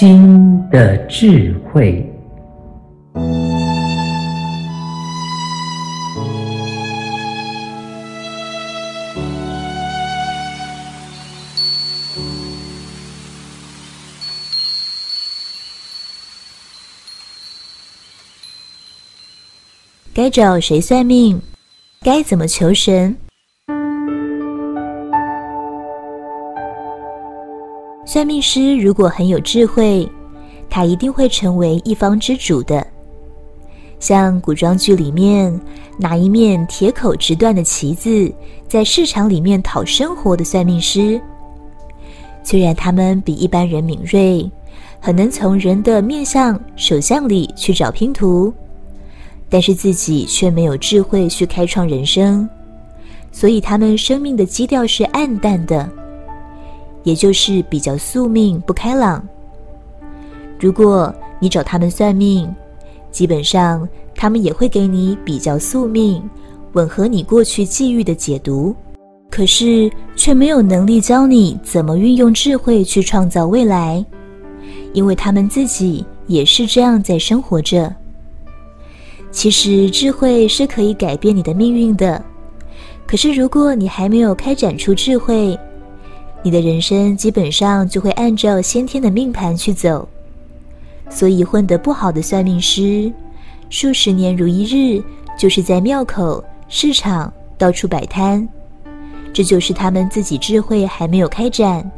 心的智慧。该找谁算命？该怎么求神？命师如果很有智慧，他一定会成为一方之主的。像古装剧里面拿一面铁口直断的旗子，在市场里面讨生活的算命师，虽然他们比一般人敏锐，很能从人的面相、手相里去找拼图，但是自己却没有智慧去开创人生，所以他们生命的基调是暗淡的。也就是比较宿命不开朗。如果你找他们算命，基本上他们也会给你比较宿命、吻合你过去际遇的解读，可是却没有能力教你怎么运用智慧去创造未来，因为他们自己也是这样在生活着。其实智慧是可以改变你的命运的，可是如果你还没有开展出智慧，你的人生基本上就会按照先天的命盘去走，所以混得不好的算命师，数十年如一日，就是在庙口、市场到处摆摊，这就是他们自己智慧还没有开展，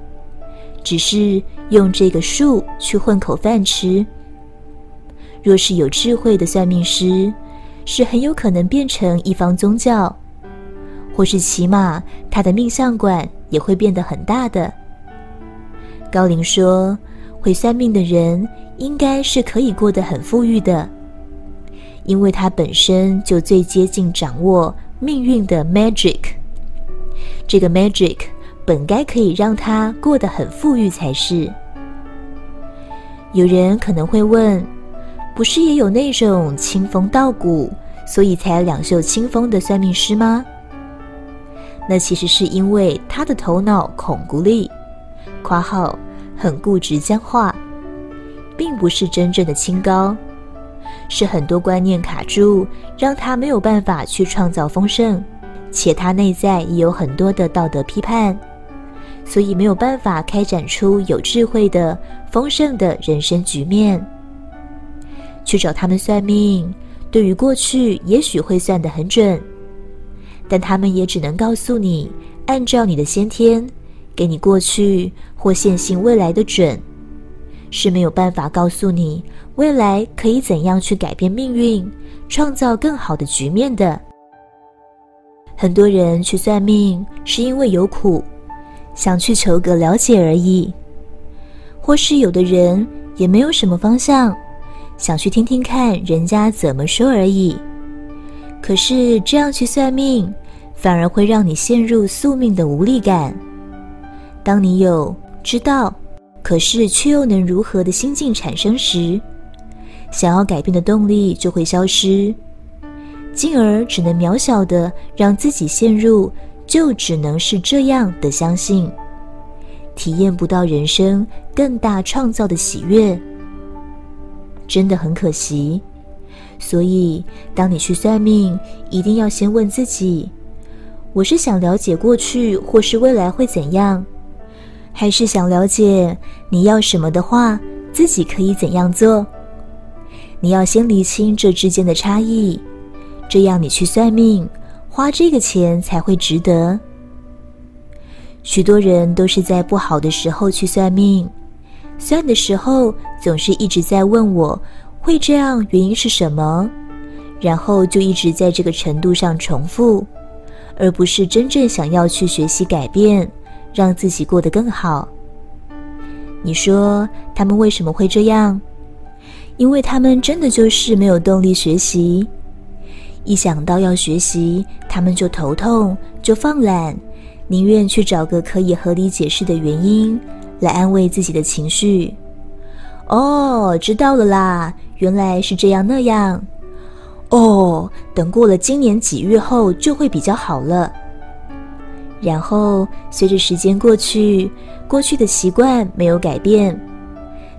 只是用这个术去混口饭吃。若是有智慧的算命师，是很有可能变成一方宗教。或是起码他的命相馆也会变得很大的。高灵说，会算命的人应该是可以过得很富裕的，因为他本身就最接近掌握命运的 magic。这个 magic 本该可以让他过得很富裕才是。有人可能会问，不是也有那种清风道骨，所以才两袖清风的算命师吗？那其实是因为他的头脑孔骨力，括号很固执僵化，并不是真正的清高，是很多观念卡住，让他没有办法去创造丰盛，且他内在也有很多的道德批判，所以没有办法开展出有智慧的丰盛的人生局面。去找他们算命，对于过去也许会算得很准。但他们也只能告诉你，按照你的先天，给你过去或现行未来的准，是没有办法告诉你未来可以怎样去改变命运，创造更好的局面的。很多人去算命是因为有苦，想去求个了解而已，或是有的人也没有什么方向，想去听听看人家怎么说而已。可是这样去算命，反而会让你陷入宿命的无力感。当你有知道，可是却又能如何的心境产生时，想要改变的动力就会消失，进而只能渺小的让自己陷入就只能是这样的相信，体验不到人生更大创造的喜悦，真的很可惜。所以，当你去算命，一定要先问自己：我是想了解过去或是未来会怎样，还是想了解你要什么的话，自己可以怎样做？你要先厘清这之间的差异，这样你去算命，花这个钱才会值得。许多人都是在不好的时候去算命，算的时候总是一直在问我。会这样，原因是什么？然后就一直在这个程度上重复，而不是真正想要去学习改变，让自己过得更好。你说他们为什么会这样？因为他们真的就是没有动力学习，一想到要学习，他们就头痛，就放懒，宁愿去找个可以合理解释的原因来安慰自己的情绪。哦，知道了啦。原来是这样那样，哦，等过了今年几月后就会比较好了。然后随着时间过去，过去的习惯没有改变，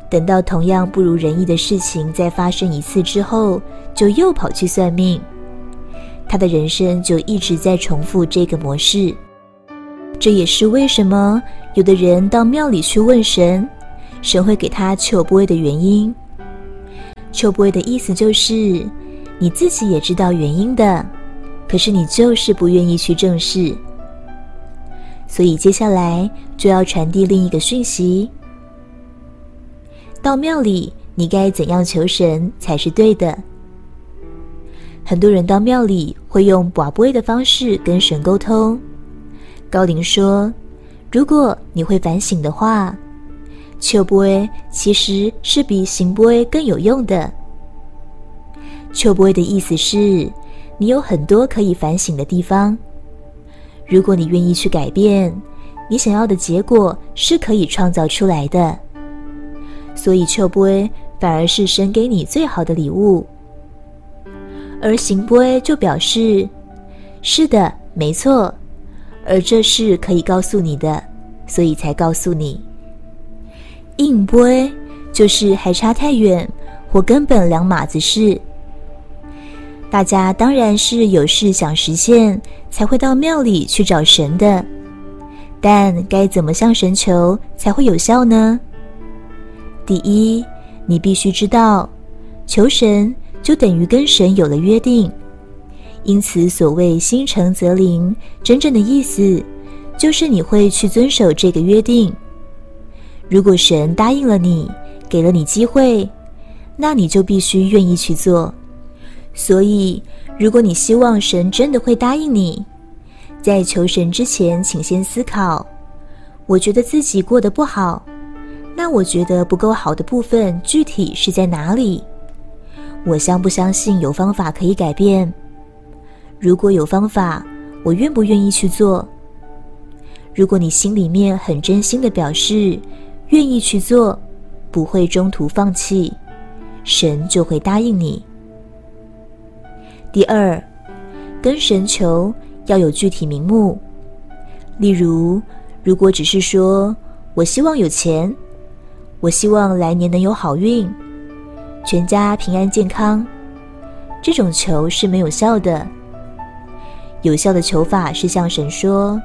等到同样不如人意的事情再发生一次之后，就又跑去算命。他的人生就一直在重复这个模式。这也是为什么有的人到庙里去问神，神会给他求不会的原因。求不会的意思就是你自己也知道原因的，可是你就是不愿意去正视。所以接下来就要传递另一个讯息。到庙里，你该怎样求神才是对的？很多人到庙里会用跋杯的方式跟神沟通。高灵说：“如果你会反省的话，求杯其实是比行杯更有用的。求杯的意思是，你有很多可以反省的地方。如果你愿意去改变，你想要的结果是可以创造出来的。”所以，求杯反而是神给你最好的礼物，而行杯就表示是的，没错，而这是可以告诉你的，所以才告诉你。应杯就是还差太远，或根本两码子事。大家当然是有事想实现，才会到庙里去找神的，但该怎么向神求才会有效呢？第一，你必须知道，求神就等于跟神有了约定，因此所谓心诚则灵，真正的意思就是你会去遵守这个约定。如果神答应了你，给了你机会，那你就必须愿意去做。所以，如果你希望神真的会答应你，在求神之前，请先思考：我觉得自己过得不好。那我觉得不够好的部分具体是在哪里？我相不相信有方法可以改变？如果有方法，我愿不愿意去做？如果你心里面很真心的表示愿意去做，不会中途放弃，神就会答应你。第二，跟神求要有具体名目，例如，如果只是说我希望有钱。我希望来年能有好运，全家平安健康。这种求是没有效的。有效的求法是向神说：“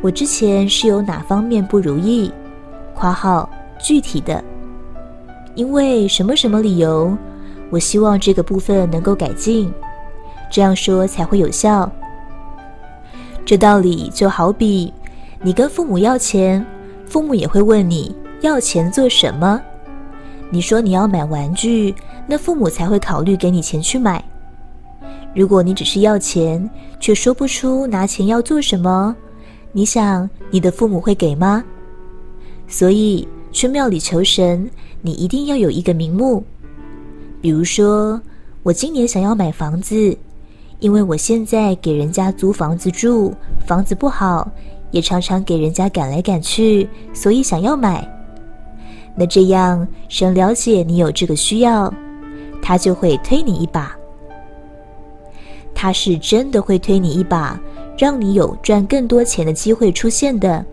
我之前是有哪方面不如意？”（括号具体的）因为什么什么理由？我希望这个部分能够改进，这样说才会有效。这道理就好比你跟父母要钱，父母也会问你。要钱做什么？你说你要买玩具，那父母才会考虑给你钱去买。如果你只是要钱，却说不出拿钱要做什么，你想你的父母会给吗？所以去庙里求神，你一定要有一个名目。比如说，我今年想要买房子，因为我现在给人家租房子住，房子不好，也常常给人家赶来赶去，所以想要买。那这样，神了解你有这个需要，他就会推你一把。他是真的会推你一把，让你有赚更多钱的机会出现的。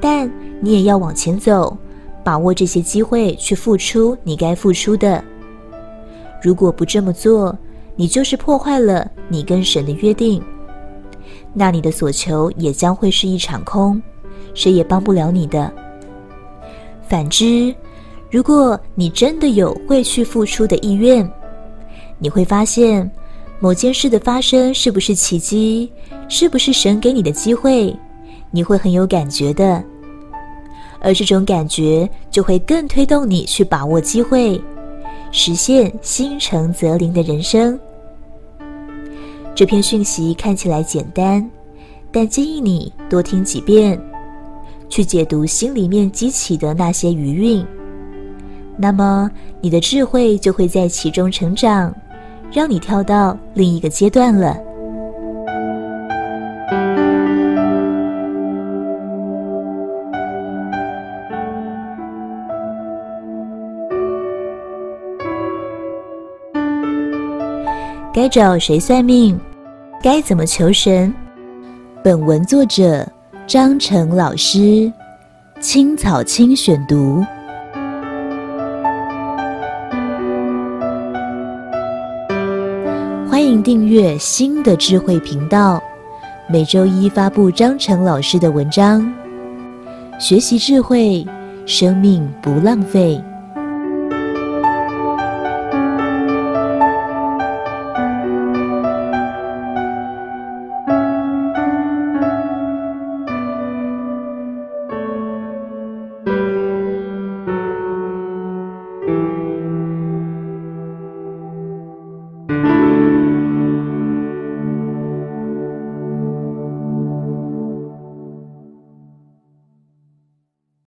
但你也要往前走，把握这些机会去付出你该付出的。如果不这么做，你就是破坏了你跟神的约定，那你的所求也将会是一场空，谁也帮不了你的。反之，如果你真的有会去付出的意愿，你会发现某件事的发生是不是奇迹，是不是神给你的机会，你会很有感觉的。而这种感觉就会更推动你去把握机会，实现心诚则灵的人生。这篇讯息看起来简单，但建议你多听几遍。去解读心里面激起的那些余韵，那么你的智慧就会在其中成长，让你跳到另一个阶段了。该找谁算命？该怎么求神？本文作者张成老师，青草青选读。欢迎订阅新的智慧频道，每周一发布张成老师的文章。学习智慧，生命不浪费。